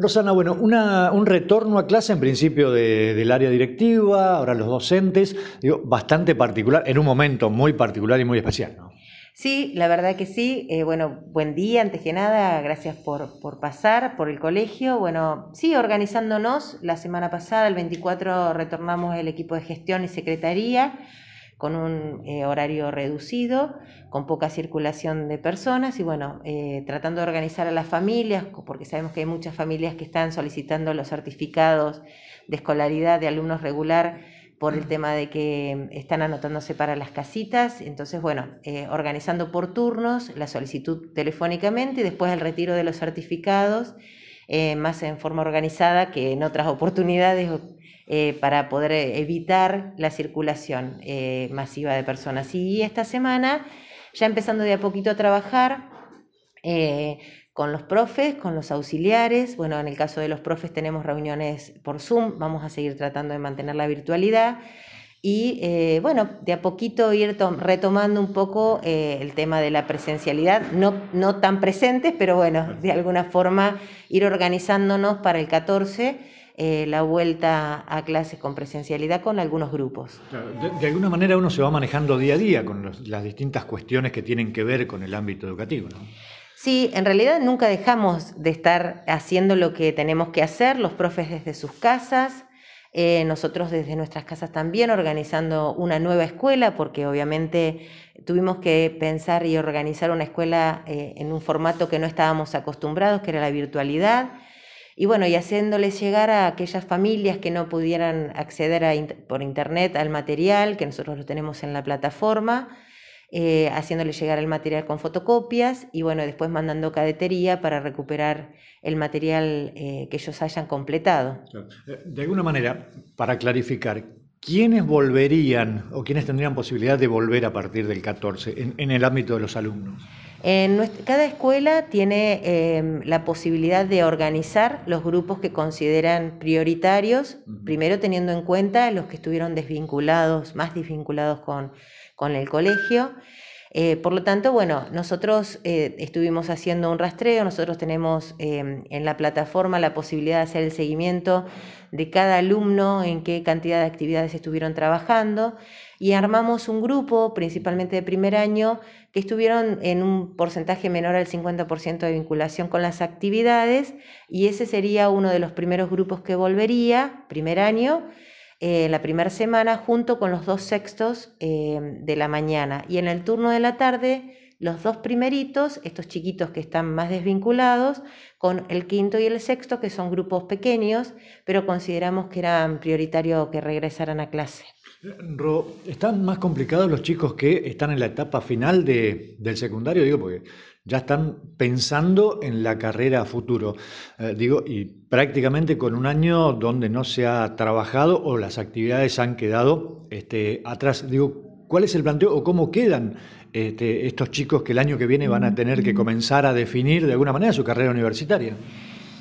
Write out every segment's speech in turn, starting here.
Rosana, bueno, un retorno a clase en principio del área directiva, ahora los docentes, digo, bastante particular, en un momento muy particular y muy especial. Sí, la verdad que sí. Eh, bueno, buen día, antes que nada, gracias por, por, pasar por el colegio. Bueno, sí, organizándonos. La semana pasada, el 24, retornamos el equipo de gestión y secretaría con un eh, horario reducido, con poca circulación de personas y bueno, eh, tratando de organizar a las familias, porque sabemos que hay muchas familias que están solicitando los certificados de escolaridad de alumnos regular por el tema de que están anotándose para las casitas, entonces bueno, eh, organizando por turnos la solicitud telefónicamente y después el retiro de los certificados, más en forma organizada que en otras oportunidades eh, para poder eh, evitar la circulación eh, masiva de personas. Y esta semana, ya empezando de a poquito a trabajar con los profes, con los auxiliares, bueno, en el caso de los profes tenemos reuniones por Zoom, vamos a seguir tratando de mantener la virtualidad y bueno, de a poquito ir retomando un poco el tema de la presencialidad, no, no tan presentes, pero bueno, de alguna forma ir organizándonos para el 14 eh, la vuelta a clases con presencialidad con algunos grupos. de, alguna manera uno se va manejando día a día con las distintas cuestiones que tienen que ver con el ámbito educativo. ¿no? Sí, en realidad nunca dejamos de estar haciendo lo que tenemos que hacer, los profes desde sus casas, eh, nosotros desde nuestras casas también organizando una nueva escuela, porque obviamente tuvimos que pensar y organizar una escuela eh, en un formato que no estábamos acostumbrados, que era la virtualidad. Y bueno, y haciéndoles llegar a aquellas familias que no pudieran acceder por internet al material, que nosotros lo tenemos en la plataforma, eh, haciéndoles llegar el material con fotocopias y bueno, después mandando cadetería para recuperar el material eh, que ellos hayan completado. Eh, de alguna manera, para clarificar, ¿quiénes volverían o quiénes tendrían posibilidad de volver a partir del 14 en el ámbito de los alumnos? Cada escuela tiene em, la posibilidad de organizar los grupos que consideran prioritarios, primero teniendo en cuenta los que estuvieron desvinculados, más desvinculados con, el colegio. Eh, por lo tanto, bueno, nosotros eh, estuvimos haciendo un rastreo, nosotros tenemos em, en la plataforma la posibilidad de hacer el seguimiento de cada alumno, en qué cantidad de actividades estuvieron trabajando y armamos un grupo, principalmente de primer año, que estuvieron en un porcentaje menor al 50% de vinculación con las actividades y ese sería uno de los primeros grupos que volvería, primer año, eh, la primera semana, junto con los dos sextos eh, de la mañana. Y en el turno de la tarde, los dos primeritos, estos chiquitos que están más desvinculados, con el quinto y el sexto, que son grupos pequeños, pero consideramos que era prioritario que regresaran a clase. Ro, ¿están más complicados los chicos que están en la etapa final de, del secundario? Digo, porque ya están pensando en la carrera futuro. Eh, digo, y prácticamente con un año donde no se ha trabajado o las actividades han quedado este, atrás. Digo, ¿cuál es el planteo o cómo quedan este, estos chicos que el año que viene van a tener que comenzar a definir de alguna manera su carrera universitaria?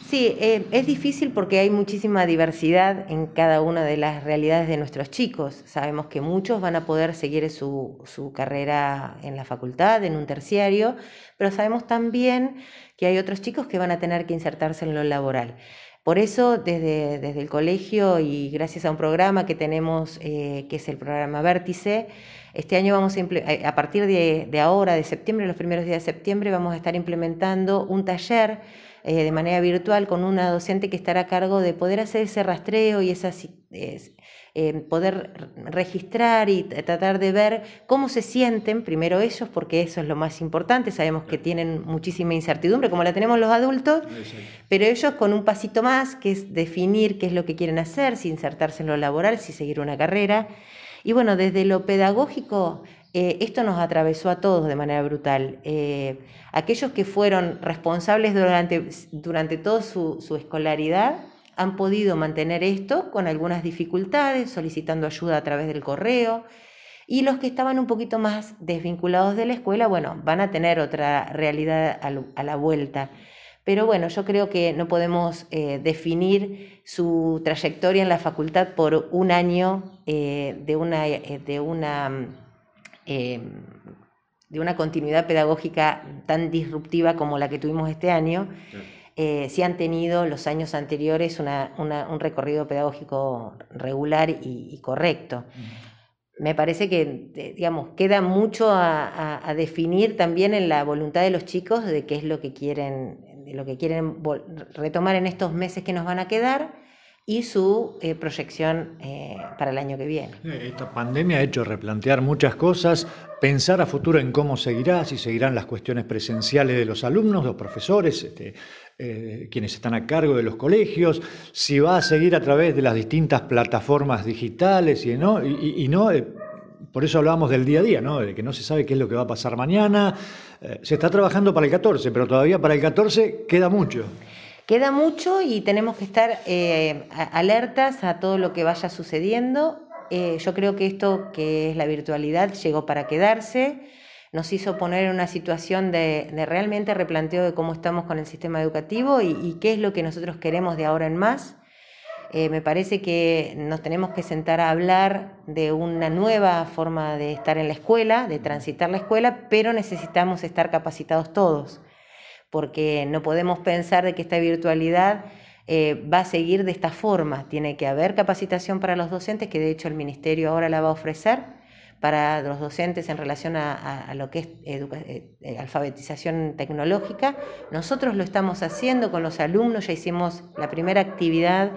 Sí, eh, es difícil porque hay muchísima diversidad en cada una de las realidades de nuestros chicos. Sabemos que muchos van a poder seguir su, carrera en la facultad, en un terciario, pero sabemos también que hay otros chicos que van a tener que insertarse en lo laboral. Por eso, desde, desde el colegio y gracias a un programa que tenemos, eh, que es el programa Vértice, este año vamos a, a partir de, de ahora, de septiembre, los primeros días de septiembre, vamos a estar implementando un taller eh, de manera virtual con una docente que estará a cargo de poder hacer ese rastreo y esas, eh, poder registrar y tratar de ver cómo se sienten, primero ellos, porque eso es lo más importante, sabemos que tienen muchísima incertidumbre, como la tenemos los adultos, pero ellos con un pasito más, que es definir qué es lo que quieren hacer, si insertarse en lo laboral, si seguir una carrera. Y bueno, desde lo pedagógico, eh, esto nos atravesó a todos de manera brutal. Eh, aquellos que fueron responsables durante, durante toda su, escolaridad han podido mantener esto con algunas dificultades, solicitando ayuda a través del correo. Y los que estaban un poquito más desvinculados de la escuela, bueno, van a tener otra realidad a, la vuelta. Pero bueno, yo creo que no podemos eh, definir su trayectoria en la facultad por un año de una, de una Em, de una continuidad pedagógica tan disruptiva como la que tuvimos este año. eh, si han tenido los años anteriores un recorrido pedagógico regular y, correcto. Me parece que, digamos, queda mucho a, definir también en la voluntad de los chicos de qué es lo que quieren, de lo que quieren retomar en estos meses que nos van a quedar y su eh, proyección eh, para el año que viene. Esta pandemia ha hecho replantear muchas cosas, pensar a futuro en cómo seguirá, si seguirán las cuestiones presenciales de los alumnos, los profesores, este, eh, quienes están a cargo de los colegios, si va a seguir a través de las distintas plataformas digitales y, no por eso hablábamos del día a día, ¿no? de que no se sabe qué es lo que va a pasar mañana. se está trabajando para el 14, pero todavía para el 14 queda mucho. Queda mucho y tenemos que estar eh, alertas a todo lo que vaya sucediendo. Eh, yo creo que esto que es la virtualidad llegó para quedarse, nos hizo poner en una situación de, realmente replanteo de cómo estamos con el sistema educativo y, qué es lo que nosotros queremos de ahora en más. Eh, me parece que nos tenemos que sentar a hablar de una nueva forma de estar en la escuela, de transitar la escuela, pero necesitamos estar capacitados todos porque no podemos pensar de que esta virtualidad eh, va a seguir de esta forma. Tiene que haber capacitación para los docentes, que de hecho el Ministerio ahora la va a ofrecer para los docentes en relación a, lo que es eh, eh, alfabetización tecnológica. Nosotros lo estamos haciendo con los alumnos, ya hicimos la primera actividad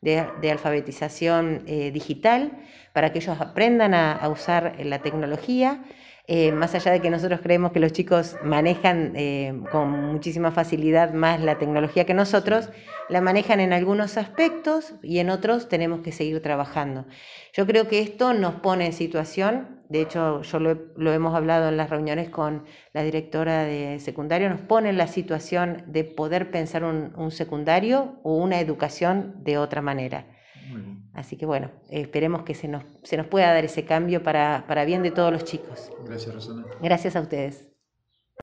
de, alfabetización digital para que ellos aprendan a usar la tecnología. Eh, más allá de que nosotros creemos que los chicos manejan eh, con muchísima facilidad más la tecnología que nosotros, la manejan en algunos aspectos y en otros tenemos que seguir trabajando. Yo creo que esto nos pone en situación, de hecho yo lo, hemos hablado en las reuniones con la directora de secundario, nos pone en la situación de poder pensar un secundario o una educación de otra manera. Así que bueno, esperemos que se nos, se nos pueda dar ese cambio para, para bien de todos los chicos. Gracias, Gracias a ustedes.